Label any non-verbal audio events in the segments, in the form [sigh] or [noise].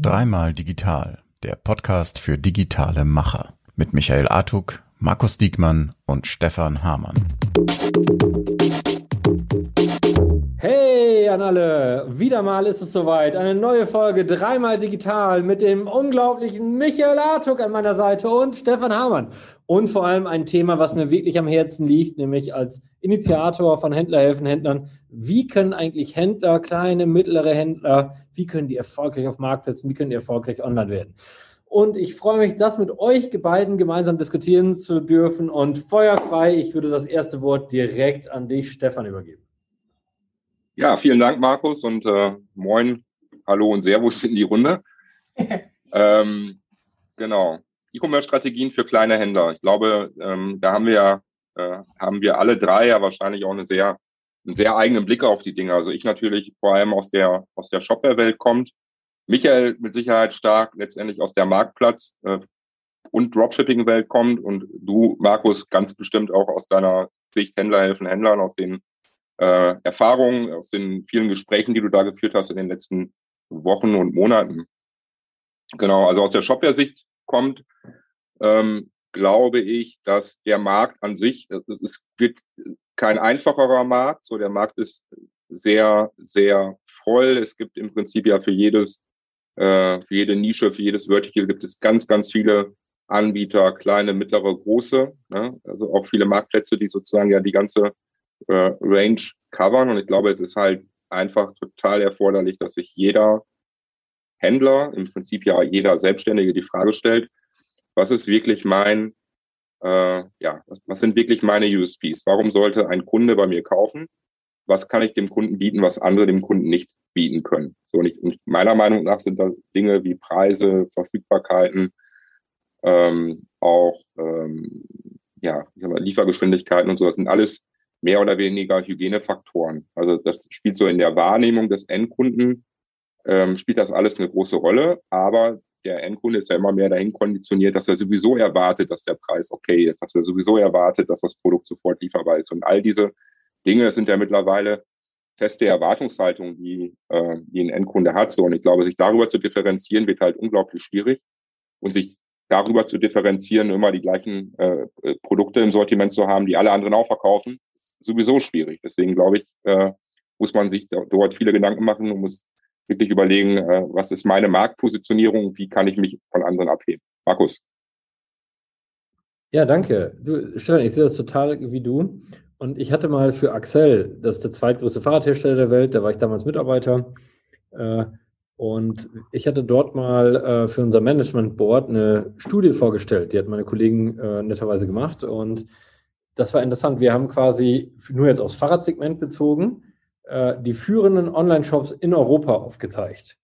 Dreimal Digital, der Podcast für digitale Macher mit Michael Artuk, Markus Diekmann und Stefan Hamann. Hey an alle, wieder mal ist es soweit. Eine neue Folge dreimal digital mit dem unglaublichen Michael Artuk an meiner Seite und Stefan Hamann. Und vor allem ein Thema, was mir wirklich am Herzen liegt, nämlich als Initiator von Händlerhelfen Händlern. Wie können eigentlich Händler, kleine, mittlere Händler, wie können die erfolgreich auf Marktplätzen, wie können die erfolgreich online werden? Und ich freue mich, das mit euch beiden gemeinsam diskutieren zu dürfen. Und feuerfrei, ich würde das erste Wort direkt an dich, Stefan, übergeben. Ja, vielen Dank, Markus, und äh, moin, hallo und Servus in die Runde. [laughs] ähm, genau. E-Commerce-Strategien für kleine Händler. Ich glaube, ähm, da haben wir ja, äh, haben wir alle drei ja wahrscheinlich auch eine sehr, einen sehr eigenen Blick auf die Dinge. Also ich natürlich vor allem aus der, aus der Shopware-Welt kommt. Michael mit Sicherheit stark letztendlich aus der Marktplatz- äh, und Dropshipping-Welt kommt und du, Markus, ganz bestimmt auch aus deiner Sicht Händler helfen Händlern, aus den äh, Erfahrungen, aus den vielen Gesprächen, die du da geführt hast in den letzten Wochen und Monaten. Genau, also aus der Shopware-Sicht kommt, ähm, glaube ich, dass der Markt an sich, es ist, wird kein einfacherer Markt, so der Markt ist sehr, sehr voll. Es gibt im Prinzip ja für jedes, äh, für jede Nische, für jedes Vertical gibt es ganz, ganz viele Anbieter, kleine, mittlere, große, ne? also auch viele Marktplätze, die sozusagen ja die ganze äh, Range covern. Und ich glaube, es ist halt einfach total erforderlich, dass sich jeder Händler, im Prinzip ja jeder Selbstständige die Frage stellt, was ist wirklich mein, äh, ja, was, was sind wirklich meine USPs? Warum sollte ein Kunde bei mir kaufen? Was kann ich dem Kunden bieten, was andere dem Kunden nicht bieten können? So nicht. Und meiner Meinung nach sind da Dinge wie Preise, Verfügbarkeiten, ähm, auch ähm, ja, ich Liefergeschwindigkeiten und so, das sind alles mehr oder weniger Hygienefaktoren. Also das spielt so in der Wahrnehmung des Endkunden, ähm, spielt das alles eine große Rolle, aber der Endkunde ist ja immer mehr dahin konditioniert, dass er sowieso erwartet, dass der Preis okay ist, dass er sowieso erwartet, dass das Produkt sofort lieferbar ist. Und all diese Dinge sind ja mittlerweile feste Erwartungshaltungen, die, äh, die ein Endkunde hat. So, und ich glaube, sich darüber zu differenzieren, wird halt unglaublich schwierig. Und sich darüber zu differenzieren, immer die gleichen äh, Produkte im Sortiment zu haben, die alle anderen auch verkaufen, sowieso schwierig. Deswegen glaube ich, äh, muss man sich dort viele Gedanken machen und muss wirklich überlegen, äh, was ist meine Marktpositionierung, wie kann ich mich von anderen abheben. Markus. Ja, danke. Du, Stefan, ich sehe das total wie du. Und ich hatte mal für Axel, das ist der zweitgrößte Fahrradhersteller der Welt, da war ich damals Mitarbeiter. Äh, und ich hatte dort mal äh, für unser Management Board eine Studie vorgestellt. Die hat meine Kollegen äh, netterweise gemacht. Und das war interessant. Wir haben quasi nur jetzt aufs Fahrradsegment bezogen, äh, die führenden Online-Shops in Europa aufgezeigt.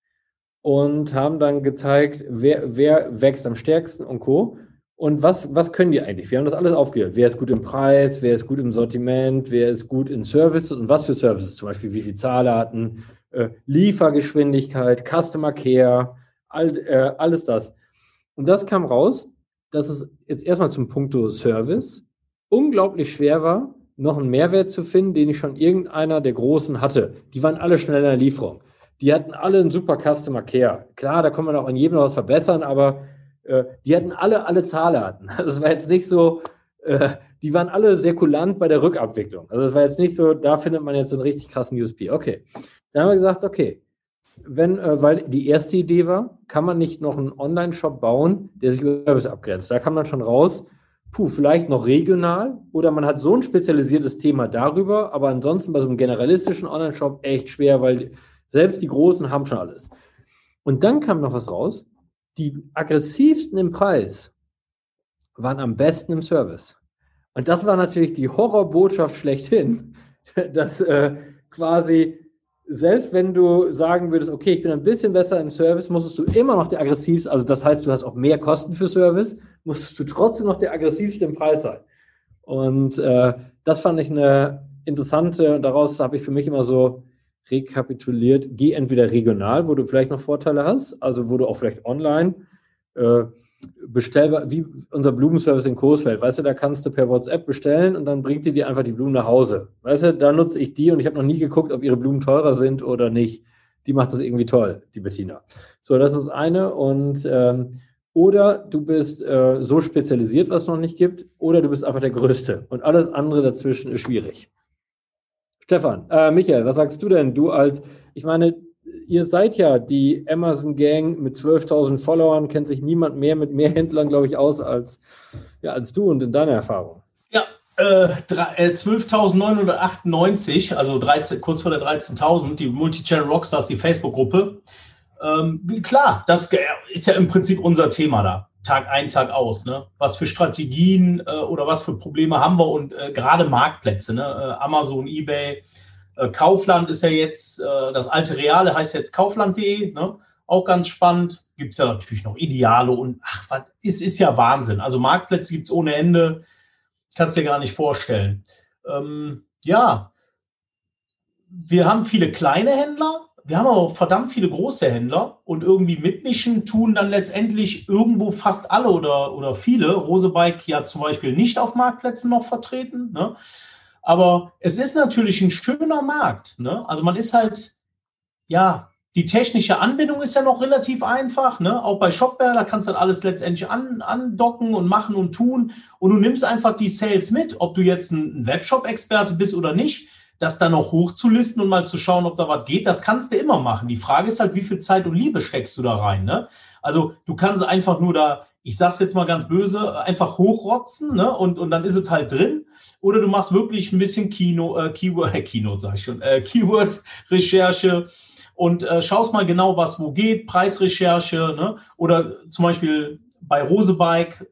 Und haben dann gezeigt, wer, wer wächst am stärksten und Co. Und was, was können die eigentlich? Wir haben das alles aufgehört. Wer ist gut im Preis, wer ist gut im Sortiment, wer ist gut in Services und was für Services, zum Beispiel wie viele Zahldaten, äh, Liefergeschwindigkeit, Customer Care, all, äh, alles das. Und das kam raus, dass es jetzt erstmal zum Punkto Service unglaublich schwer war, noch einen Mehrwert zu finden, den ich schon irgendeiner der Großen hatte. Die waren alle schnell in der Lieferung. Die hatten alle einen super Customer Care. Klar, da kann man auch an jedem noch was verbessern, aber äh, die hatten alle alle Zahldaten. [laughs] Das war jetzt nicht so, äh, die waren alle sehr kulant bei der Rückabwicklung. Also es war jetzt nicht so, da findet man jetzt so einen richtig krassen USP. Okay. Dann haben wir gesagt, okay, wenn, äh, weil die erste Idee war, kann man nicht noch einen Online-Shop bauen, der sich über Service abgrenzt. Da kann man schon raus, puh, vielleicht noch regional oder man hat so ein spezialisiertes Thema darüber, aber ansonsten bei so einem generalistischen Online-Shop echt schwer, weil selbst die Großen haben schon alles. Und dann kam noch was raus, die aggressivsten im Preis waren am besten im Service. Und das war natürlich die Horrorbotschaft schlechthin, [laughs] dass äh, quasi selbst wenn du sagen würdest, okay, ich bin ein bisschen besser im Service, musstest du immer noch der aggressivste, also das heißt, du hast auch mehr Kosten für Service, musstest du trotzdem noch der aggressivste im Preis sein. Und äh, das fand ich eine interessante, daraus habe ich für mich immer so rekapituliert, geh entweder regional, wo du vielleicht noch Vorteile hast, also wo du auch vielleicht online äh, bestellbar, wie unser Blumenservice in Coesfeld. Weißt du, da kannst du per WhatsApp bestellen und dann bringt die dir einfach die Blumen nach Hause. Weißt du, da nutze ich die und ich habe noch nie geguckt, ob ihre Blumen teurer sind oder nicht. Die macht das irgendwie toll, die Bettina. So, das ist eine und ähm, oder du bist äh, so spezialisiert, was es noch nicht gibt, oder du bist einfach der Größte und alles andere dazwischen ist schwierig. Stefan, äh, Michael, was sagst du denn? Du als, ich meine, ihr seid ja die Amazon Gang mit 12.000 Followern, kennt sich niemand mehr mit mehr Händlern, glaube ich, aus als, ja, als du und in deiner Erfahrung. Ja, äh, 12.998, äh, also 13, kurz vor der 13.000, die Multichannel Rockstars, die Facebook-Gruppe. Ähm, klar, das ist ja im Prinzip unser Thema da. Tag ein, Tag aus. Ne? Was für Strategien äh, oder was für Probleme haben wir und äh, gerade Marktplätze, ne? Äh, Amazon, Ebay, äh, Kaufland ist ja jetzt, äh, das alte Reale heißt jetzt kaufland.de, ne? auch ganz spannend. Gibt es ja natürlich noch Ideale und ach, was ist, ist ja Wahnsinn. Also Marktplätze gibt es ohne Ende, kannst dir gar nicht vorstellen. Ähm, ja, wir haben viele kleine Händler, wir haben aber auch verdammt viele große Händler und irgendwie mitmischen tun dann letztendlich irgendwo fast alle oder, oder viele. Rosebike ja zum Beispiel nicht auf Marktplätzen noch vertreten. Ne? Aber es ist natürlich ein schöner Markt. Ne? Also man ist halt, ja, die technische Anbindung ist ja noch relativ einfach. Ne? Auch bei Shopware, da kannst du halt alles letztendlich an, andocken und machen und tun. Und du nimmst einfach die Sales mit, ob du jetzt ein Webshop-Experte bist oder nicht. Das dann noch hochzulisten und mal zu schauen, ob da was geht, das kannst du immer machen. Die Frage ist halt, wie viel Zeit und Liebe steckst du da rein? Ne? Also du kannst einfach nur da ich sag's jetzt mal ganz böse, einfach hochrotzen ne? und, und dann ist es halt drin. Oder du machst wirklich ein bisschen Kino, äh, Keyword, [laughs] äh, Keynote sag ich schon, äh, Keyword-Recherche und äh, schaust mal genau, was wo geht, Preisrecherche, ne? Oder zum Beispiel bei Rosebike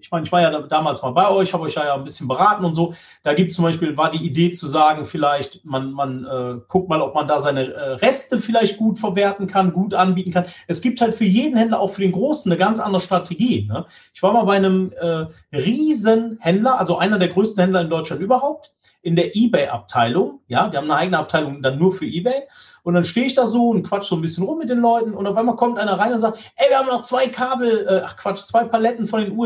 ich meine, ich war ja damals mal bei euch, habe euch ja ein bisschen beraten und so. Da gibt es zum Beispiel, war die Idee zu sagen, vielleicht, man, man äh, guckt mal, ob man da seine äh, Reste vielleicht gut verwerten kann, gut anbieten kann. Es gibt halt für jeden Händler, auch für den Großen, eine ganz andere Strategie. Ne? Ich war mal bei einem äh, Riesenhändler, also einer der größten Händler in Deutschland überhaupt, in der Ebay-Abteilung. Ja, die haben eine eigene Abteilung dann nur für Ebay. Und dann stehe ich da so und quatsch so ein bisschen rum mit den Leuten und auf einmal kommt einer rein und sagt, ey, wir haben noch zwei Kabel, äh, ach Quatsch, zwei Paletten von den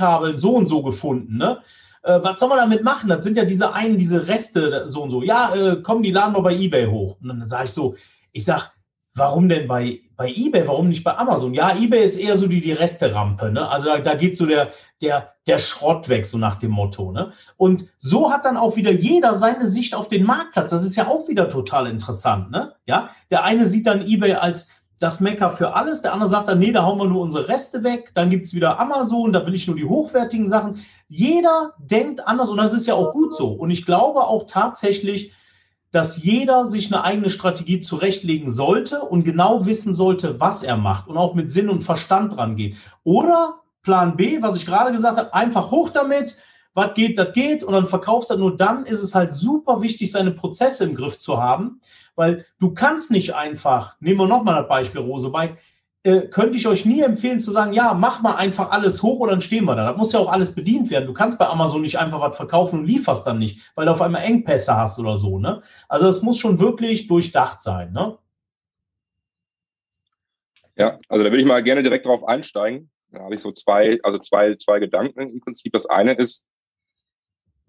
USB-Kabeln so und so gefunden, ne? Äh, was soll man damit machen? Das sind ja diese einen, diese Reste so und so. Ja, äh, komm, die laden wir bei Ebay hoch. Und dann sage ich so, ich sag, warum denn bei, bei eBay, warum nicht bei Amazon? Ja, eBay ist eher so die, die Resterampe, ne? Also da, da geht so der, der, der Schrott weg, so nach dem Motto, ne? Und so hat dann auch wieder jeder seine Sicht auf den Marktplatz. Das ist ja auch wieder total interessant, ne? Ja, der eine sieht dann eBay als das Mecker für alles, der andere sagt dann, nee, da hauen wir nur unsere Reste weg, dann gibt es wieder Amazon, da will ich nur die hochwertigen Sachen. Jeder denkt anders und das ist ja auch gut so. Und ich glaube auch tatsächlich, dass jeder sich eine eigene Strategie zurechtlegen sollte und genau wissen sollte, was er macht und auch mit Sinn und Verstand rangeht. Oder Plan B, was ich gerade gesagt habe, einfach hoch damit, was geht, das geht und dann verkaufst du nur dann ist es halt super wichtig, seine Prozesse im Griff zu haben, weil du kannst nicht einfach, nehmen wir nochmal das Beispiel Rosebike, äh, könnte ich euch nie empfehlen zu sagen, ja, mach mal einfach alles hoch und dann stehen wir da. Das muss ja auch alles bedient werden. Du kannst bei Amazon nicht einfach was verkaufen und lieferst dann nicht, weil du auf einmal Engpässe hast oder so. Ne? Also es muss schon wirklich durchdacht sein. Ne? Ja, also da würde ich mal gerne direkt drauf einsteigen. Da habe ich so zwei, also zwei, zwei Gedanken im Prinzip. Das eine ist,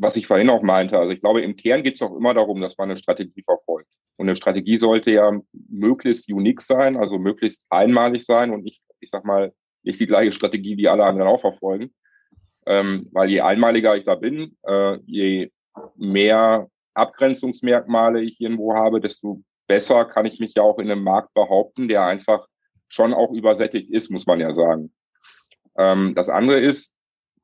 was ich vorhin auch meinte. Also ich glaube, im Kern geht es doch immer darum, dass man eine Strategie verfolgt. Und eine Strategie sollte ja möglichst unique sein, also möglichst einmalig sein und nicht, ich sag mal, nicht die gleiche Strategie, wie alle anderen auch verfolgen. Ähm, weil je einmaliger ich da bin, äh, je mehr Abgrenzungsmerkmale ich irgendwo habe, desto besser kann ich mich ja auch in einem Markt behaupten, der einfach schon auch übersättigt ist, muss man ja sagen. Ähm, das andere ist,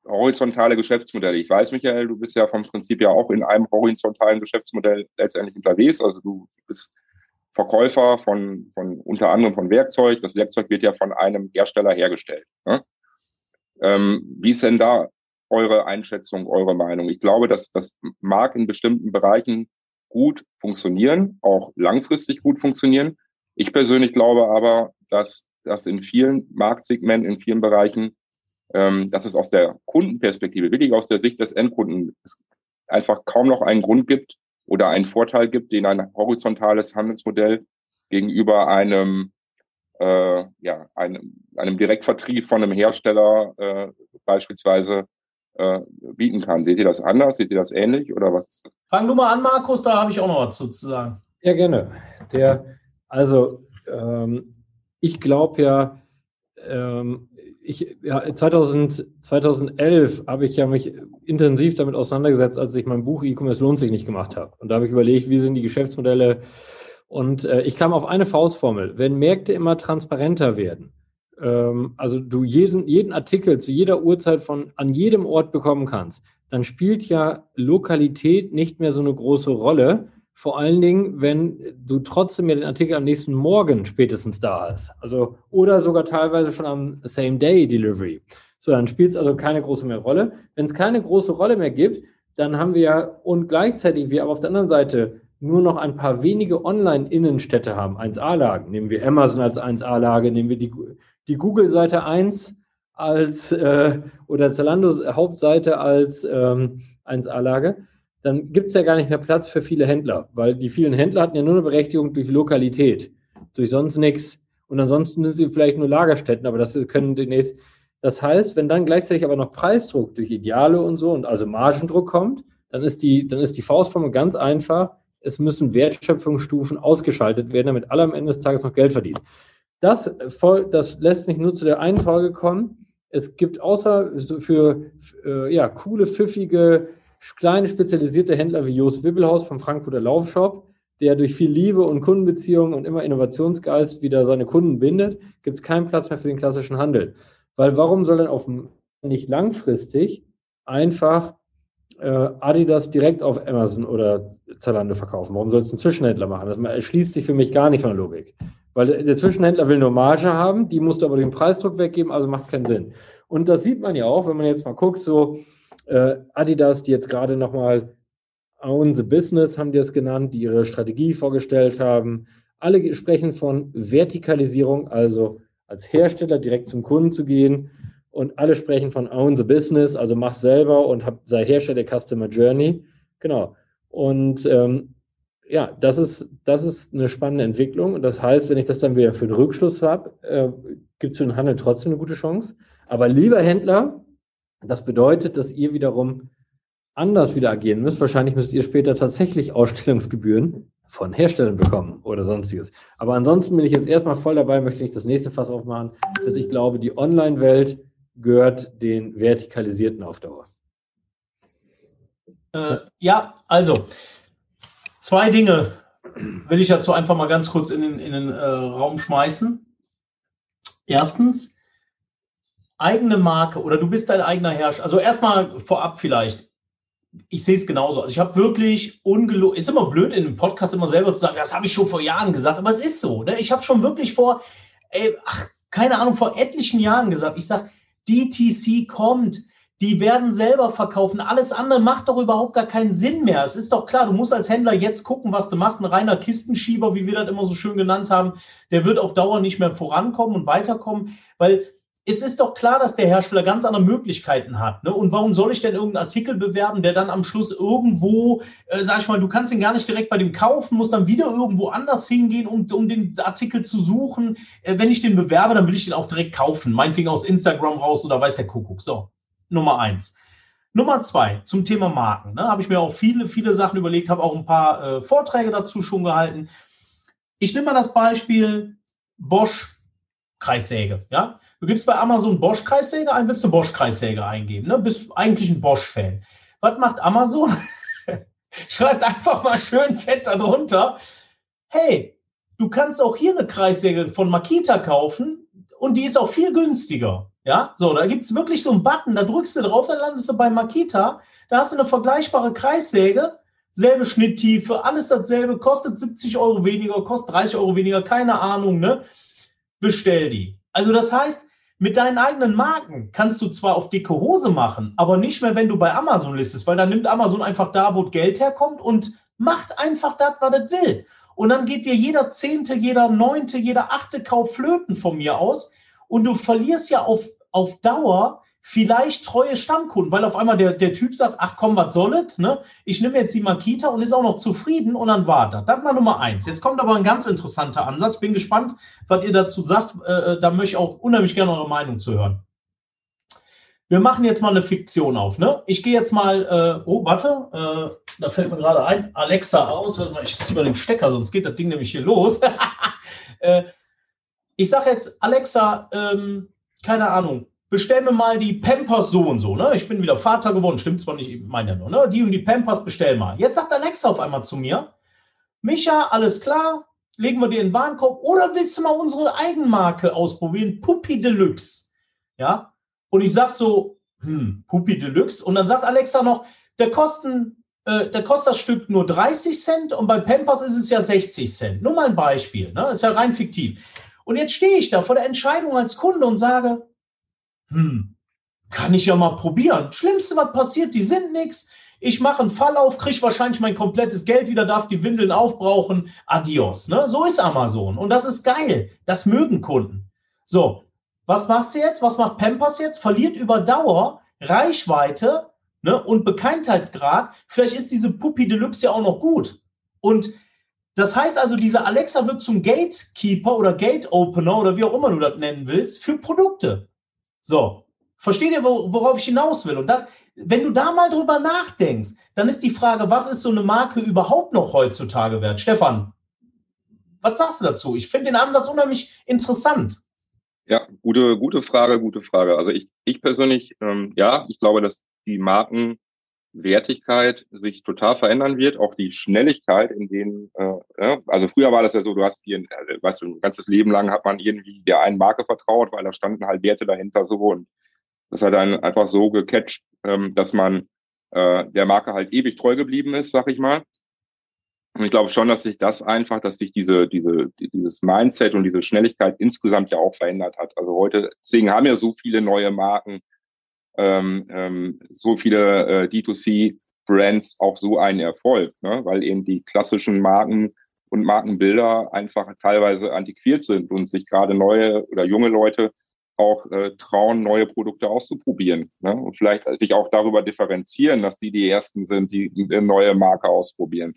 horizontale Geschäftsmodelle. Ich weiß, Michael, du bist ja vom Prinzip ja auch in einem horizontalen Geschäftsmodell letztendlich unterwegs. Also du bist Verkäufer von, von unter anderem von Werkzeug. Das Werkzeug wird ja von einem Hersteller hergestellt. Ne? Ähm, wie ist denn da eure Einschätzung, eure Meinung? Ich glaube, dass das mag in bestimmten Bereichen gut funktionieren, auch langfristig gut funktionieren. Ich persönlich glaube aber, dass das in vielen Marktsegmenten, in vielen Bereichen ähm, dass es aus der Kundenperspektive, wirklich aus der Sicht des Endkunden, es einfach kaum noch einen Grund gibt oder einen Vorteil gibt, den ein horizontales Handelsmodell gegenüber einem äh, ja, einem, einem Direktvertrieb von einem Hersteller äh, beispielsweise äh, bieten kann. Seht ihr das anders? Seht ihr das ähnlich oder was ist das? Fang du mal an, Markus, da habe ich auch noch was zu sagen. Ja, gerne. Der, also ähm, ich glaube ja, ähm, ich, ja, 2000, 2011 habe ich ja mich intensiv damit auseinandergesetzt, als ich mein Buch E-Commerce lohnt sich nicht gemacht habe. Und da habe ich überlegt, wie sind die Geschäftsmodelle. Und äh, ich kam auf eine Faustformel. Wenn Märkte immer transparenter werden, ähm, also du jeden, jeden Artikel zu jeder Uhrzeit von an jedem Ort bekommen kannst, dann spielt ja Lokalität nicht mehr so eine große Rolle, vor allen Dingen, wenn du trotzdem ja den Artikel am nächsten Morgen spätestens da hast. Also, oder sogar teilweise schon am Same-Day-Delivery. So, dann spielt es also keine große mehr Rolle. Wenn es keine große Rolle mehr gibt, dann haben wir ja und gleichzeitig wir aber auf der anderen Seite nur noch ein paar wenige Online-Innenstädte haben, 1A-Lagen. Nehmen wir Amazon als 1A-Lage, nehmen wir die, die Google-Seite 1 als äh, oder Zalandos Hauptseite als ähm, 1A-Lage dann gibt es ja gar nicht mehr Platz für viele Händler, weil die vielen Händler hatten ja nur eine Berechtigung durch Lokalität, durch sonst nichts. Und ansonsten sind sie vielleicht nur Lagerstätten, aber das können demnächst. Das heißt, wenn dann gleichzeitig aber noch Preisdruck durch Ideale und so und also Margendruck kommt, dann ist die, dann ist die Faustformel ganz einfach. Es müssen Wertschöpfungsstufen ausgeschaltet werden, damit alle am Ende des Tages noch Geld verdienen. Das, das lässt mich nur zu der einen Folge kommen. Es gibt außer für, für äh, ja, coole, pfiffige kleine spezialisierte Händler wie Jos Wibbelhaus vom Frankfurter Laufshop, der durch viel Liebe und Kundenbeziehungen und immer Innovationsgeist wieder seine Kunden bindet, gibt es keinen Platz mehr für den klassischen Handel. Weil warum soll denn auf nicht langfristig einfach äh, Adidas direkt auf Amazon oder Zalando verkaufen? Warum soll es ein Zwischenhändler machen? Das erschließt sich für mich gar nicht von der Logik. Weil der, Zwischenhändler will nur Marge haben, die musst du aber den Preisdruck weggeben, also macht keinen Sinn. Und das sieht man ja auch, wenn man jetzt mal guckt, so äh, Adidas, die jetzt gerade nochmal Own the Business, haben die es genannt, die ihre Strategie vorgestellt haben. Alle sprechen von Vertikalisierung, also als Hersteller direkt zum Kunden zu gehen. Und alle sprechen von Own the Business, also mach selber und hab, sei Hersteller der Customer Journey. Genau. Und ähm, ja, das ist, das ist eine spannende Entwicklung. Und das heißt, wenn ich das dann wieder für den Rückschluss habe, äh, gibt es für den Handel trotzdem eine gute Chance. Aber lieber Händler, das bedeutet, dass ihr wiederum anders wieder agieren müsst. Wahrscheinlich müsst ihr später tatsächlich Ausstellungsgebühren von Herstellern bekommen oder sonstiges. Aber ansonsten bin ich jetzt erstmal voll dabei, möchte ich das nächste Fass aufmachen, dass ich glaube, die Online-Welt gehört den Vertikalisierten auf Dauer. Äh, ja, also zwei Dinge will ich dazu einfach mal ganz kurz in den, in den äh, Raum schmeißen. Erstens, eigene Marke oder du bist dein eigener Herrscher. Also erstmal vorab vielleicht. Ich sehe es genauso. Also ich habe wirklich ungelogen, ist immer blöd in einem Podcast immer selber zu sagen, das habe ich schon vor Jahren gesagt, aber es ist so. Ne? Ich habe schon wirklich vor, ey, ach, keine Ahnung, vor etlichen Jahren gesagt, ich sage, DTC kommt, die werden selber verkaufen. Alles andere macht doch überhaupt gar keinen Sinn mehr. Es ist doch klar, du musst als Händler jetzt gucken, was du machst. Ein reiner Kistenschieber, wie wir das immer so schön genannt haben, der wird auf Dauer nicht mehr vorankommen und weiterkommen, weil es ist doch klar, dass der Hersteller ganz andere Möglichkeiten hat. Ne? Und warum soll ich denn irgendeinen Artikel bewerben, der dann am Schluss irgendwo, äh, sag ich mal, du kannst ihn gar nicht direkt bei dem kaufen, musst dann wieder irgendwo anders hingehen, um, um den Artikel zu suchen. Äh, wenn ich den bewerbe, dann will ich den auch direkt kaufen. Meinetwegen aus Instagram raus oder weiß der Kuckuck. So, Nummer eins. Nummer zwei, zum Thema Marken. Ne? Habe ich mir auch viele, viele Sachen überlegt, habe auch ein paar äh, Vorträge dazu schon gehalten. Ich nehme mal das Beispiel Bosch Kreissäge. Ja? Du gibst bei Amazon Bosch-Kreissäge ein, willst du Bosch-Kreissäge eingeben. Ne? Bist eigentlich ein Bosch-Fan. Was macht Amazon? [laughs] Schreibt einfach mal schön fett darunter. Hey, du kannst auch hier eine Kreissäge von Makita kaufen und die ist auch viel günstiger. Ja, so, da gibt es wirklich so einen Button, da drückst du drauf, dann landest du bei Makita. Da hast du eine vergleichbare Kreissäge, selbe Schnitttiefe, alles dasselbe, kostet 70 Euro weniger, kostet 30 Euro weniger, keine Ahnung, ne? Bestell die. Also das heißt, mit deinen eigenen Marken kannst du zwar auf dicke Hose machen, aber nicht mehr, wenn du bei Amazon listest, weil dann nimmt Amazon einfach da, wo Geld herkommt und macht einfach das, was es will. Und dann geht dir jeder zehnte, jeder neunte, jeder achte Kauf flöten von mir aus. Und du verlierst ja auf, auf Dauer vielleicht treue Stammkunden, weil auf einmal der, der Typ sagt, ach komm, was soll es, ne? Ich nehme jetzt die Makita und ist auch noch zufrieden und dann war das. Das war Nummer eins. Jetzt kommt aber ein ganz interessanter Ansatz. Bin gespannt, was ihr dazu sagt. Äh, äh, da möchte ich auch unheimlich gerne eure Meinung zu hören. Wir machen jetzt mal eine Fiktion auf, ne? Ich gehe jetzt mal, äh, oh, warte, äh, da fällt mir gerade ein, Alexa aus. Warte mal, ich ziehe mal den Stecker, sonst geht das Ding nämlich hier los. [laughs] äh, ich sage jetzt, Alexa, ähm, keine Ahnung, bestell mir mal die Pampers so und so, ne? Ich bin wieder Vater geworden, stimmt zwar nicht, ich meine ja nur, ne? Die und die Pampers bestell mal. Jetzt sagt Alexa auf einmal zu mir, Micha, alles klar, legen wir dir in den Warenkorb oder willst du mal unsere Eigenmarke ausprobieren, Puppy Deluxe, ja? Und ich sag so, hm, Puppy Deluxe und dann sagt Alexa noch, der kosten äh, da kostet das Stück nur 30 Cent und bei Pampers ist es ja 60 Cent. Nur mal ein Beispiel, ne? Ist ja rein fiktiv. Und jetzt stehe ich da vor der Entscheidung als Kunde und sage, hm, kann ich ja mal probieren. Schlimmste, was passiert, die sind nichts. Ich mache einen Fall auf, kriege wahrscheinlich mein komplettes Geld wieder, darf die Windeln aufbrauchen. Adios. Ne? So ist Amazon. Und das ist geil. Das mögen Kunden. So, was machst du jetzt? Was macht Pampers jetzt? Verliert über Dauer Reichweite ne? und Bekanntheitsgrad. Vielleicht ist diese Puppy Deluxe ja auch noch gut. Und das heißt also, diese Alexa wird zum Gatekeeper oder Gate Opener oder wie auch immer du das nennen willst, für Produkte. So, versteht ihr, worauf ich hinaus will? Und das, wenn du da mal drüber nachdenkst, dann ist die Frage, was ist so eine Marke überhaupt noch heutzutage wert? Stefan, was sagst du dazu? Ich finde den Ansatz unheimlich interessant. Ja, gute, gute Frage, gute Frage. Also ich, ich persönlich, ähm, ja, ich glaube, dass die Markenwertigkeit sich total verändern wird, auch die Schnelligkeit, in denen, äh, ja, also früher war das ja so, du hast hier, also, weißt du, ein ganzes Leben lang hat man irgendwie der einen Marke vertraut, weil da standen halt Werte dahinter so und das hat dann einfach so gecatcht, ähm, dass man äh, der Marke halt ewig treu geblieben ist, sag ich mal. Und ich glaube schon, dass sich das einfach, dass sich diese, diese, dieses Mindset und diese Schnelligkeit insgesamt ja auch verändert hat. Also heute, deswegen haben ja so viele neue Marken, ähm, ähm, so viele äh, D2C-Brands auch so einen Erfolg, ne? weil eben die klassischen Marken und Markenbilder einfach teilweise antiquiert sind und sich gerade neue oder junge Leute auch äh, trauen, neue Produkte auszuprobieren. Ne? Und vielleicht sich auch darüber differenzieren, dass die die Ersten sind, die eine neue Marke ausprobieren.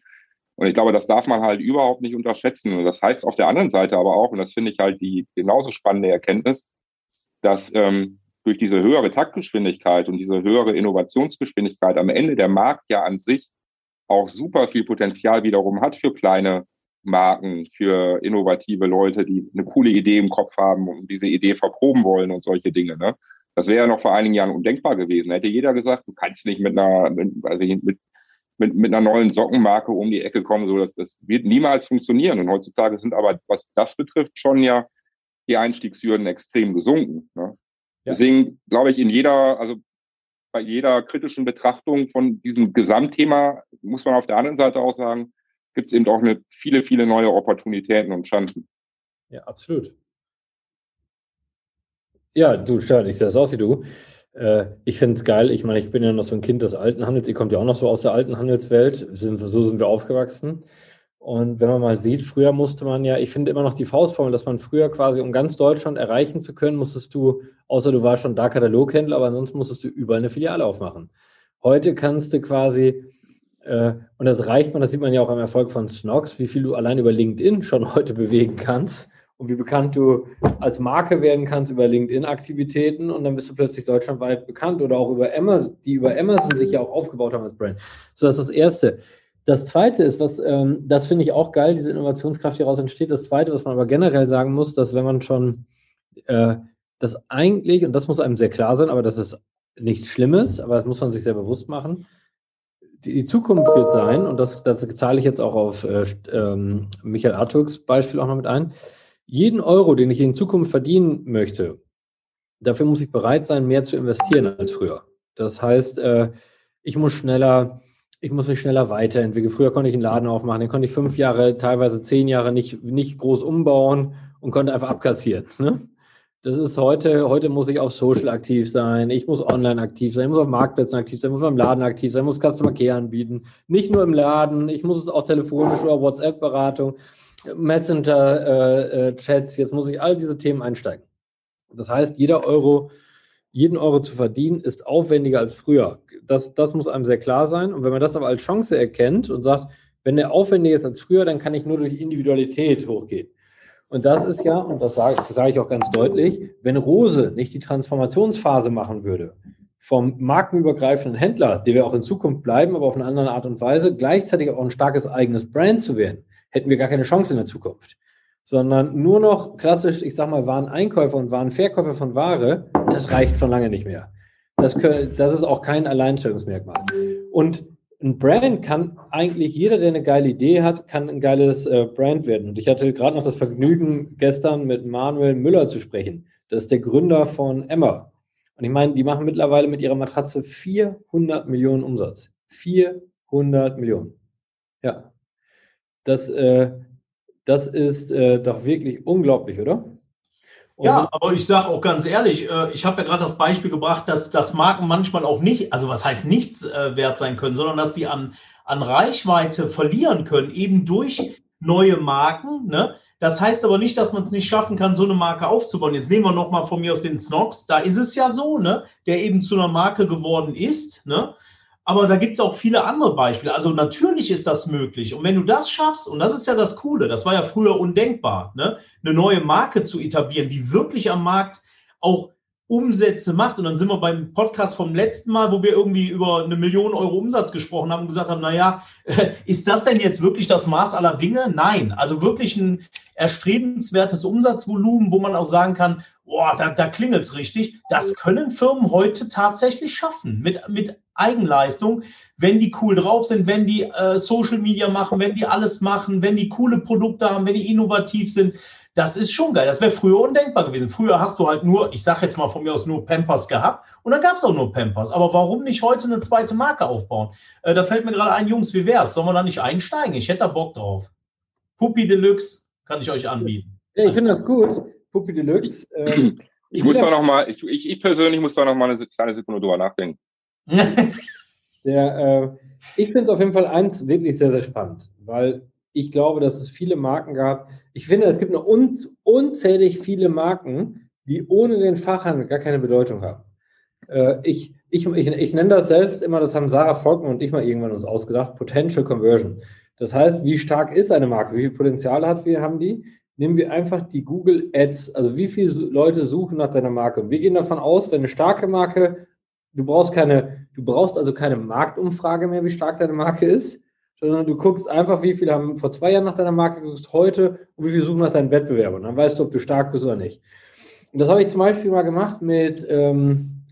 Und ich glaube, das darf man halt überhaupt nicht unterschätzen. Und das heißt auf der anderen Seite aber auch, und das finde ich halt die genauso spannende Erkenntnis, dass ähm, durch diese höhere Taktgeschwindigkeit und diese höhere Innovationsgeschwindigkeit am Ende der Markt ja an sich auch super viel Potenzial wiederum hat für kleine Marken, für innovative Leute, die eine coole Idee im Kopf haben und diese Idee verproben wollen und solche Dinge. Ne? Das wäre ja noch vor einigen Jahren undenkbar gewesen. Hätte jeder gesagt, du kannst nicht mit einer, mit, also mit, mit, mit einer neuen Sockenmarke um die Ecke kommen, so das, das wird niemals funktionieren. Und heutzutage sind aber, was das betrifft, schon ja die Einstiegshürden extrem gesunken. Ne? Ja. Deswegen glaube ich, in jeder, also bei jeder kritischen Betrachtung von diesem Gesamtthema muss man auf der anderen Seite auch sagen, gibt es eben auch eine, viele, viele neue Opportunitäten und Chancen. Ja, absolut. Ja, du, Stefan, ich sehe das aus wie du. Äh, ich finde es geil. Ich meine, ich bin ja noch so ein Kind des alten Handels. Ihr kommt ja auch noch so aus der alten Handelswelt. so sind wir aufgewachsen. Und wenn man mal sieht, früher musste man ja, ich finde immer noch die Faustformel, dass man früher quasi, um ganz Deutschland erreichen zu können, musstest du, außer du warst schon da Kataloghändler, aber ansonsten musstest du überall eine Filiale aufmachen. Heute kannst du quasi, äh, und das reicht man, das sieht man ja auch am Erfolg von Snox, wie viel du allein über LinkedIn schon [laughs] heute bewegen kannst und wie bekannt du als Marke werden kannst über LinkedIn-Aktivitäten und dann bist du plötzlich deutschlandweit bekannt oder auch über Amazon, die über Amazon sich ja auch aufgebaut haben als Brand. So, das ist das Erste. Das Zweite ist, was, ähm, das finde ich auch geil, diese Innovationskraft, die daraus entsteht. Das Zweite, was man aber generell sagen muss, dass wenn man schon äh, das eigentlich, und das muss einem sehr klar sein, aber das ist nichts Schlimmes, aber das muss man sich sehr bewusst machen, die, Zukunft wird sein, und das, das zahle ich jetzt auch auf äh, ähm, Michael Artugs Beispiel auch noch mit ein, jeden Euro, den ich in Zukunft verdienen möchte, dafür muss ich bereit sein, mehr zu investieren als früher. Das heißt, äh, ich muss schneller ich muss mich schneller weiterentwickeln. Früher konnte ich einen Laden aufmachen, den konnte ich fünf Jahre, teilweise zehn Jahre nicht, nicht groß umbauen und konnte einfach abkassieren. Ne? Das ist heute, heute muss ich auf Social aktiv sein, ich muss online aktiv sein, ich muss auf Marktplätzen aktiv sein, ich muss beim Laden aktiv sein, ich muss Customer Care anbieten. Nicht nur im Laden, ich muss es auch telefonisch oder WhatsApp-Beratung, Messenger-Chats, äh, äh, jetzt muss ich all diese Themen einsteigen. Das heißt, jeder Euro, jeden Euro zu verdienen, ist aufwendiger als früher. Das, das muss einem sehr klar sein. Und wenn man das aber als Chance erkennt und sagt, wenn der aufwendiger ist als früher, dann kann ich nur durch Individualität hochgehen. Und das ist ja, und das sage, das sage ich auch ganz deutlich, wenn Rose nicht die Transformationsphase machen würde, vom markenübergreifenden Händler, der wir auch in Zukunft bleiben, aber auf eine andere Art und Weise, gleichzeitig auch ein starkes eigenes Brand zu werden, hätten wir gar keine Chance in der Zukunft. Sondern nur noch klassisch, ich sag mal, Wareneinkäufer und Warenverkäufer von Ware, das reicht schon lange nicht mehr. Das, können, das ist auch kein Alleinstellungsmerkmal. Und ein Brand kann eigentlich jeder, der eine geile Idee hat, kann ein geiles äh, Brand werden. Und ich hatte gerade noch das Vergnügen, gestern mit Manuel Müller zu sprechen. Das ist der Gründer von Emma. Und ich meine, die machen mittlerweile mit ihrer Matratze 400 Millionen Umsatz. 400 Millionen. Ja. Das, äh, das ist äh, doch wirklich unglaublich, oder? Und ja, aber ich sage auch ganz ehrlich, äh, ich habe ja gerade das Beispiel gebracht, dass, dass Marken manchmal auch nicht, also was heißt nichts äh, wert sein können, sondern dass die an, an Reichweite verlieren können, eben durch neue Marken. Ne? Das heißt aber nicht, dass man es nicht schaffen kann, so eine Marke aufzubauen. Jetzt nehmen wir nochmal von mir aus den Snox. Da ist es ja so, ne? der eben zu einer Marke geworden ist. Ne? Aber da gibt es auch viele andere Beispiele. Also natürlich ist das möglich. Und wenn du das schaffst, und das ist ja das Coole, das war ja früher undenkbar, ne? eine neue Marke zu etablieren, die wirklich am Markt auch Umsätze macht. Und dann sind wir beim Podcast vom letzten Mal, wo wir irgendwie über eine Million Euro Umsatz gesprochen haben und gesagt haben, naja, [laughs] ist das denn jetzt wirklich das Maß aller Dinge? Nein. Also wirklich ein erstrebenswertes Umsatzvolumen, wo man auch sagen kann, boah, da, da klingelt es richtig. Das können Firmen heute tatsächlich schaffen mit, mit Eigenleistung, wenn die cool drauf sind, wenn die äh, Social Media machen, wenn die alles machen, wenn die coole Produkte haben, wenn die innovativ sind. Das ist schon geil. Das wäre früher undenkbar gewesen. Früher hast du halt nur, ich sage jetzt mal von mir aus, nur Pampers gehabt und dann gab es auch nur Pampers. Aber warum nicht heute eine zweite Marke aufbauen? Äh, da fällt mir gerade ein, Jungs, wie wär's? Sollen wir da nicht einsteigen? Ich hätte da Bock drauf. Puppy Deluxe kann ich euch anbieten. Ja, ich finde das gut. Puppy Deluxe. Ähm, ich, ich muss da noch mal, ich, ich, persönlich muss da noch mal eine kleine Sekunde drüber nachdenken. [laughs] Der, äh, ich finde es auf jeden Fall eins wirklich sehr, sehr spannend, weil ich glaube, dass es viele Marken gab. Ich finde, es gibt noch un unzählig viele Marken, die ohne den Fachhandel gar keine Bedeutung haben. Äh, ich, ich, ich, ich nenne das selbst immer, das haben Sarah Volkmann und ich mal irgendwann uns ausgedacht, Potential Conversion. Das heißt, wie stark ist eine Marke? Wie viel Potenzial hat wir, haben die? Nehmen wir einfach die Google Ads, also wie viele Leute suchen nach deiner Marke. Wir gehen davon aus, wenn eine starke Marke du brauchst keine, du brauchst also keine Marktumfrage mehr, wie stark deine Marke ist, sondern du guckst einfach, wie viele haben vor zwei Jahren nach deiner Marke gesucht, heute und wie viele suchen nach deinen Wettbewerbern. Dann weißt du, ob du stark bist oder nicht. Und das habe ich zum Beispiel mal gemacht mit, ähm,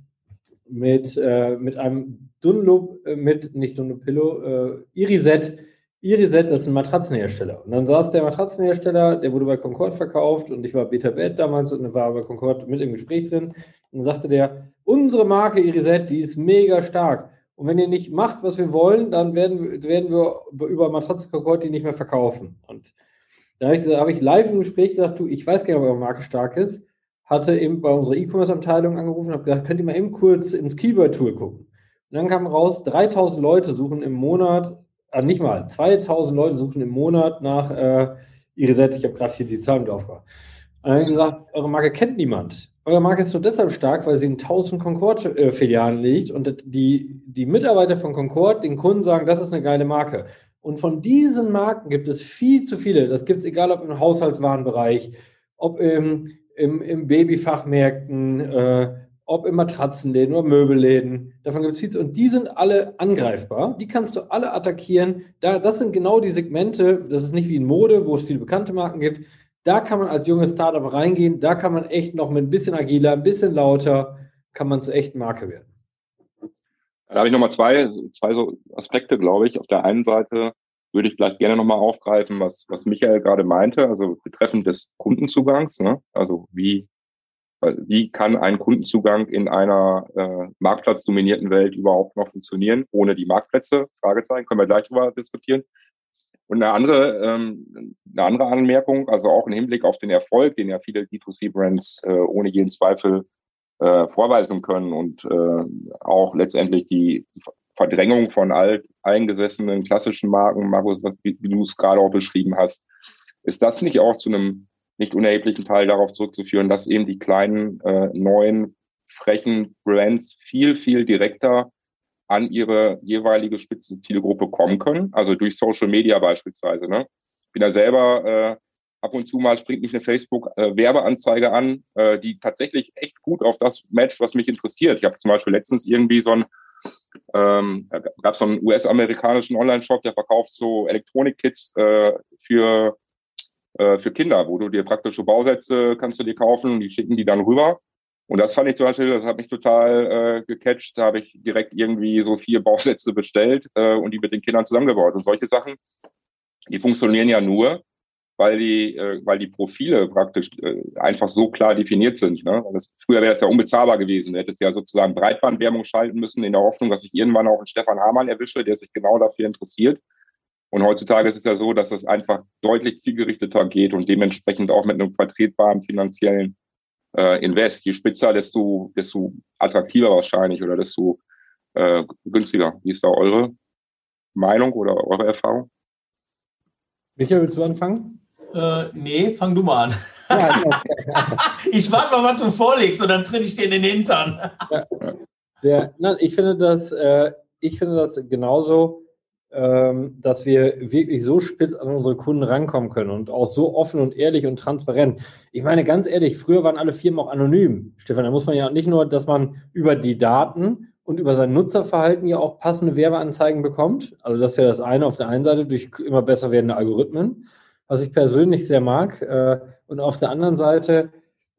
mit, äh, mit einem Dunlop, äh, mit, nicht Dunlop Pillow, äh, Iriset Iriset, das ist ein Matratzenhersteller. Und dann saß der Matratzenhersteller, der wurde bei Concord verkauft und ich war Beta Bed damals und war bei Concord mit im Gespräch drin. Und dann sagte der, unsere Marke Iriset, die ist mega stark. Und wenn ihr nicht macht, was wir wollen, dann werden, werden wir über Matratze Concord die nicht mehr verkaufen. Und da habe ich, hab ich live im Gespräch gesagt, du, ich weiß gar nicht, ob eure Marke stark ist. Hatte eben bei unserer E-Commerce-Abteilung angerufen und habe gesagt, könnt ihr mal eben kurz ins Keyword-Tool gucken. Und dann kam raus, 3000 Leute suchen im Monat äh, nicht mal, 2000 Leute suchen im Monat nach äh, Seite. Ich habe gerade hier die Zahlen mit aufgemacht. Und dann gesagt, eure Marke kennt niemand. Eure Marke ist nur deshalb stark, weil sie in 1000 Concord-Filialen liegt und die, die Mitarbeiter von Concord den Kunden sagen, das ist eine geile Marke. Und von diesen Marken gibt es viel zu viele. Das gibt es egal, ob im Haushaltswarenbereich, ob im, im, im Babyfachmärkten, äh, ob in Matratzenläden oder Möbelläden. Davon gibt es viel. Und die sind alle angreifbar. Die kannst du alle attackieren. Da, das sind genau die Segmente. Das ist nicht wie in Mode, wo es viele bekannte Marken gibt. Da kann man als junges Startup reingehen. Da kann man echt noch mit ein bisschen agiler, ein bisschen lauter, kann man zur echten Marke werden. Da habe ich nochmal zwei, zwei so Aspekte, glaube ich. Auf der einen Seite würde ich gleich gerne nochmal aufgreifen, was, was Michael gerade meinte, also betreffend des Kundenzugangs. Ne? Also wie wie kann ein Kundenzugang in einer äh, marktplatzdominierten Welt überhaupt noch funktionieren, ohne die Marktplätze? Fragezeichen, können wir gleich drüber diskutieren. Und eine andere, ähm, eine andere Anmerkung, also auch im Hinblick auf den Erfolg, den ja viele D2C-Brands äh, ohne jeden Zweifel äh, vorweisen können und äh, auch letztendlich die Verdrängung von alt, eingesessenen klassischen Marken, Markus, wie, wie du es gerade auch beschrieben hast, ist das nicht auch zu einem nicht unerheblichen Teil darauf zurückzuführen, dass eben die kleinen, äh, neuen frechen Brands viel, viel direkter an ihre jeweilige spitze Zielgruppe kommen können. Also durch Social Media beispielsweise. Ne? Ich bin da selber äh, ab und zu mal springt mich eine Facebook-Werbeanzeige äh, an, äh, die tatsächlich echt gut auf das matcht, was mich interessiert. Ich habe zum Beispiel letztens irgendwie so ein ähm, gab so einen US-amerikanischen Online-Shop, der verkauft so Elektronik-Kits äh, für, äh, für Kinder, wo du dir praktische Bausätze kannst du dir kaufen die schicken die dann rüber. Und das fand ich zum Beispiel, das hat mich total äh, gecatcht. Da habe ich direkt irgendwie so vier [laughs] Bausätze bestellt äh, und die mit den Kindern zusammengebaut. Und solche Sachen, die funktionieren ja nur, weil die, äh, weil die Profile praktisch äh, einfach so klar definiert sind. Ne? Das, früher wäre es ja unbezahlbar gewesen. Du hättest ja sozusagen Breitbandwerbung schalten müssen in der Hoffnung, dass ich irgendwann auch einen Stefan Hamann erwische, der sich genau dafür interessiert. Und heutzutage ist es ja so, dass es einfach deutlich zielgerichteter geht und dementsprechend auch mit einem vertretbaren finanziellen äh, Invest. Je spitzer, desto, desto attraktiver wahrscheinlich oder desto äh, günstiger. Wie ist da eure Meinung oder eure Erfahrung? Michael, willst du anfangen? Äh, nee, fang du mal an. Ja, [laughs] ich warte mal, was du vorlegst und dann tritt ich dir in den Hintern. Ja. Der, nein, ich finde das, äh, ich finde das genauso dass wir wirklich so spitz an unsere Kunden rankommen können und auch so offen und ehrlich und transparent. Ich meine, ganz ehrlich, früher waren alle Firmen auch anonym. Stefan, da muss man ja nicht nur, dass man über die Daten und über sein Nutzerverhalten ja auch passende Werbeanzeigen bekommt. Also das ist ja das eine auf der einen Seite durch immer besser werdende Algorithmen, was ich persönlich sehr mag. Äh, und auf der anderen Seite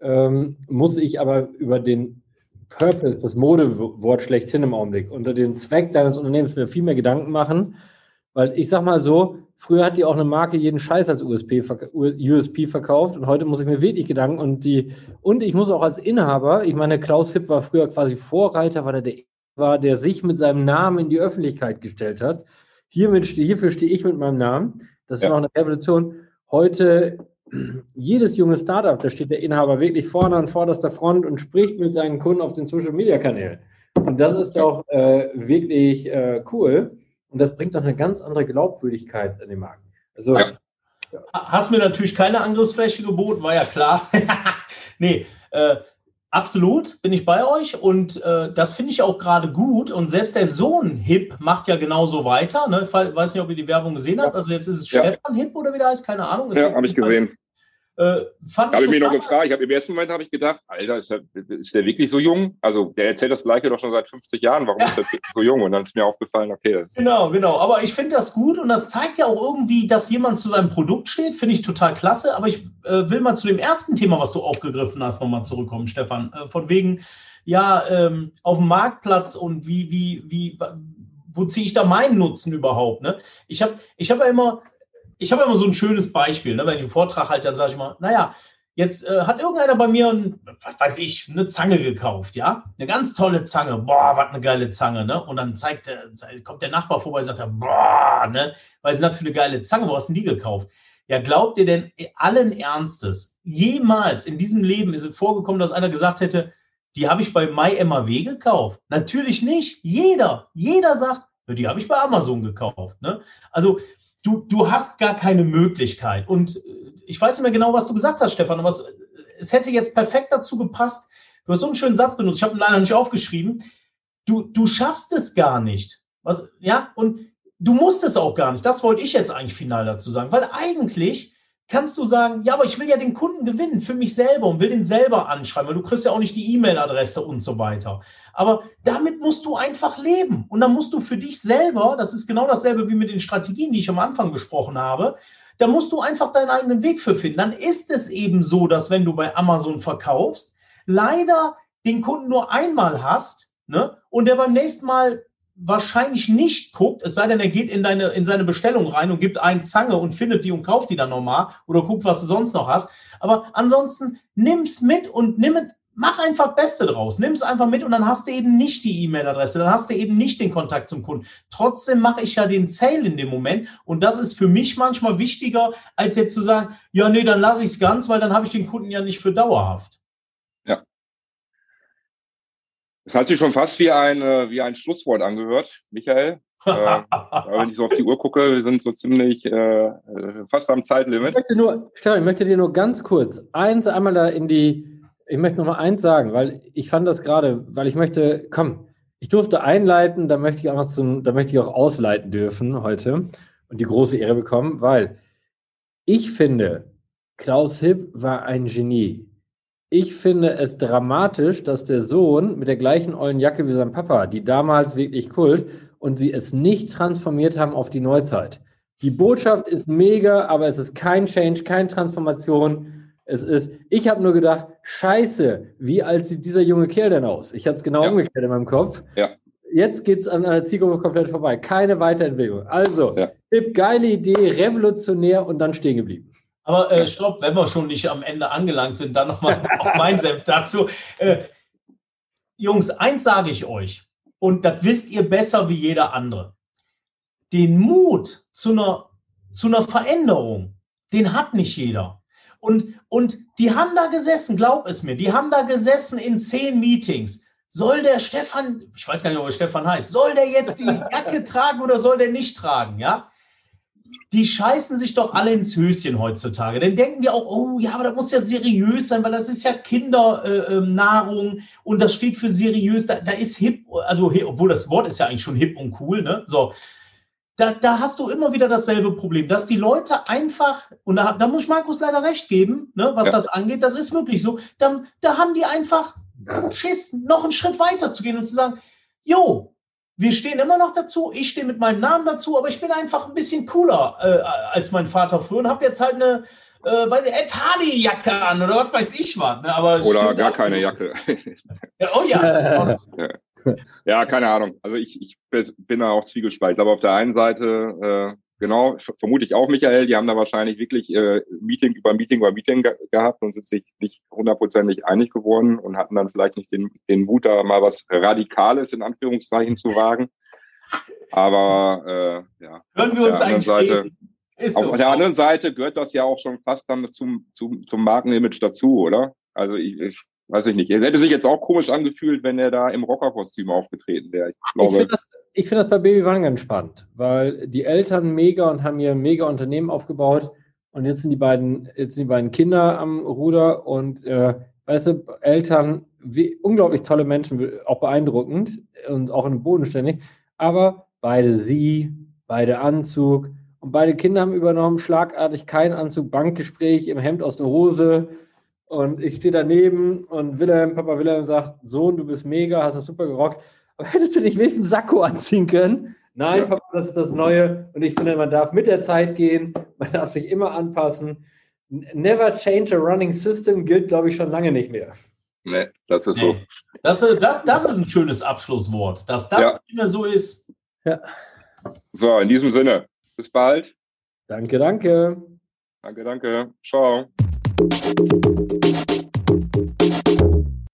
ähm, muss ich aber über den Purpose, das Modewort schlechthin im Augenblick, unter den Zweck deines Unternehmens mir viel mehr Gedanken machen. Weil ich sag mal so, früher hat die auch eine Marke jeden Scheiß als USP, USP verkauft und heute muss ich mir wirklich Gedanken und die, und ich muss auch als Inhaber, ich meine, Klaus Hipp war früher quasi Vorreiter, weil er der war, der sich mit seinem Namen in die Öffentlichkeit gestellt hat. Hiermit, hierfür stehe ich mit meinem Namen. Das ist ja. noch eine Revolution. Heute jedes junge Startup, da steht der Inhaber wirklich vorne an vorderster Front und spricht mit seinen Kunden auf den Social Media Kanälen. Und das ist doch äh, wirklich äh, cool. Und das bringt doch eine ganz andere Glaubwürdigkeit an den Markt. Also, ja. Hast mir natürlich keine Angriffsfläche geboten, war ja klar. [laughs] nee, äh, absolut bin ich bei euch und äh, das finde ich auch gerade gut. Und selbst der Sohn Hip macht ja genauso weiter. Ne? Ich weiß nicht, ob ihr die Werbung gesehen habt. Also jetzt ist es ja. Stefan Hip oder wie der heißt, keine Ahnung. ja, habe ich gesehen. Äh, habe ich mich noch gefragt, ich habe im ersten Moment habe ich gedacht, Alter, ist der, ist der wirklich so jung? Also der erzählt das gleiche doch schon seit 50 Jahren, warum ja. ist der [laughs] so jung? Und dann ist mir aufgefallen, okay. genau, genau. Aber ich finde das gut und das zeigt ja auch irgendwie, dass jemand zu seinem Produkt steht, finde ich total klasse. Aber ich äh, will mal zu dem ersten Thema, was du aufgegriffen hast, nochmal zurückkommen, Stefan. Äh, von wegen, ja, ähm, auf dem Marktplatz und wie, wie, wie, wo ziehe ich da meinen Nutzen überhaupt? Ne? Ich habe ich hab ja immer ich habe immer so ein schönes Beispiel, ne? wenn ich einen Vortrag halte, dann sage ich mal, naja, jetzt äh, hat irgendeiner bei mir, ein, was weiß ich, eine Zange gekauft, ja, eine ganz tolle Zange, boah, was eine geile Zange, ne? Und dann zeigt der, kommt der Nachbar vorbei und sagt, boah, ne, weil sie hat für eine geile Zange, wo hast du die gekauft? Ja, glaubt ihr denn allen Ernstes, jemals in diesem Leben ist es vorgekommen, dass einer gesagt hätte, die habe ich bei MyMAW gekauft? Natürlich nicht. Jeder, jeder sagt, die habe ich bei Amazon gekauft. Ne? Also du, du hast gar keine Möglichkeit. Und äh, ich weiß nicht mehr genau, was du gesagt hast, Stefan, aber es, es hätte jetzt perfekt dazu gepasst. Du hast so einen schönen Satz benutzt, ich habe ihn leider nicht aufgeschrieben. Du, du schaffst es gar nicht. Was, ja, und du musst es auch gar nicht. Das wollte ich jetzt eigentlich final dazu sagen, weil eigentlich kannst du sagen, ja, aber ich will ja den Kunden gewinnen für mich selber und will den selber anschreiben, weil du kriegst ja auch nicht die E-Mail-Adresse und so weiter. Aber damit musst du einfach leben. Und dann musst du für dich selber, das ist genau dasselbe wie mit den Strategien, die ich am Anfang besprochen habe, da musst du einfach deinen eigenen Weg für finden. Dann ist es eben so, dass wenn du bei Amazon verkaufst, leider den Kunden nur einmal hast ne, und der beim nächsten Mal wahrscheinlich nicht guckt, es sei denn, er geht in, deine, in seine Bestellung rein und gibt einen Zange und findet die und kauft die dann nochmal oder guckt, was du sonst noch hast. Aber ansonsten nimm's mit und nimm es, mach einfach Beste draus. Nimm es einfach mit und dann hast du eben nicht die E-Mail-Adresse, dann hast du eben nicht den Kontakt zum Kunden. Trotzdem mache ich ja den Sale in dem Moment und das ist für mich manchmal wichtiger, als jetzt zu sagen, ja, nee, dann lasse ich es ganz, weil dann habe ich den Kunden ja nicht für dauerhaft. Das hat sich schon fast wie ein, äh, wie ein Schlusswort angehört, Michael. äh, [laughs] wenn ich so auf die Uhr gucke, wir sind so ziemlich äh, äh fast am Zeitlimit. Ich möchte, nur, Stefan, ich möchte dir nur ganz kurz eins einmal da in die, Ich möchte noch mal eins sagen, weil ich fand das gerade, weil ich möchte, komm, ich durfte einleiten, da möchte ich auch noch zum, da möchte ich auch ausleiten dürfen heute und die große Ehre bekommen, weil ich finde, Klaus Hipp war ein Genie. Ich finde es dramatisch, dass der Sohn mit der gleichen ollen Jacke wie sein Papa, die damals wirklich Kult, und sie es nicht transformiert haben auf die Neuzeit. Die Botschaft ist mega, aber es ist kein Change, keine Transformation. Es ist, ich habe nur gedacht, scheiße, wie alt sieht dieser junge Kerl denn aus? Ich hatte es genau ja. umgekehrt in meinem Kopf. Ja. Jetzt geht es an einer Zielgruppe komplett vorbei. Keine Weiterentwicklung. Also, ja. Tipp, geile Idee, revolutionär und dann stehen geblieben. Aber äh, stopp, wenn wir schon nicht am Ende angelangt sind, dann nochmal [laughs] auch mein Senf dazu. Äh, Jungs, eins sage ich euch, und das wisst ihr besser wie jeder andere. Den Mut zu einer, zu einer Veränderung, den hat nicht jeder. Und, und die haben da gesessen, glaub es mir, die haben da gesessen in zehn Meetings. Soll der Stefan, ich weiß gar nicht, ob er Stefan heißt, soll der jetzt die Jacke [laughs] tragen oder soll der nicht tragen? Ja, die scheißen sich doch alle ins Höschen heutzutage. Dann denken die auch, oh ja, aber das muss ja seriös sein, weil das ist ja Kindernahrung äh, ähm, und das steht für seriös. Da, da ist hip, also obwohl das Wort ist ja eigentlich schon hip und cool, ne? So. Da, da hast du immer wieder dasselbe Problem, dass die Leute einfach, und da, da muss Markus leider recht geben, ne, was ja. das angeht, das ist wirklich so, da, da haben die einfach Schiss, noch einen Schritt weiter zu gehen und zu sagen, jo, wir stehen immer noch dazu. Ich stehe mit meinem Namen dazu, aber ich bin einfach ein bisschen cooler äh, als mein Vater früher und habe jetzt halt eine äh, Ed Hardy-Jacke an oder was weiß ich was. Ne? Aber oder gar keine Jacke. ja, oh ja. [laughs] ja. ja. keine Ahnung. Also ich, ich bin da auch zwiegespalten. Aber auf der einen Seite äh, genau, vermute ich auch, Michael, die haben da wahrscheinlich wirklich äh, Meeting über Meeting über Meeting ge gehabt und sind sich nicht hundertprozentig einig geworden und hatten dann vielleicht nicht den, den Mut, da mal was Radikales in Anführungszeichen zu wagen. Aber äh, ja. Hören wir uns eigentlich Seite, auf so. der anderen Seite gehört das ja auch schon fast dann zum, zum, zum Markenimage dazu, oder? Also ich, ich weiß ich nicht. Er hätte sich jetzt auch komisch angefühlt, wenn er da im Rockerkostüm aufgetreten wäre. Ich, glaube, ich das, ich finde das bei Baby One ganz spannend, weil die Eltern mega und haben hier ein mega Unternehmen aufgebaut und jetzt sind die beiden, jetzt sind die beiden Kinder am Ruder und äh, weißt du, Eltern, wie, unglaublich tolle Menschen, auch beeindruckend und auch in bodenständig, aber beide sie, beide Anzug und beide Kinder haben übernommen, schlagartig kein Anzug, Bankgespräch im Hemd aus der Hose und ich stehe daneben und Wilhelm, Papa Wilhelm sagt, Sohn, du bist mega, hast es super gerockt aber [laughs] hättest du nicht wenigstens Sakko anziehen können? Nein, ja. Papa, das ist das Neue. Und ich finde, man darf mit der Zeit gehen, man darf sich immer anpassen. Never change a running system gilt, glaube ich, schon lange nicht mehr. Nee, das ist so. Das, das, das ist ein schönes Abschlusswort, dass das ja. immer so ist. Ja. So, in diesem Sinne, bis bald. Danke, danke. Danke, danke. Ciao.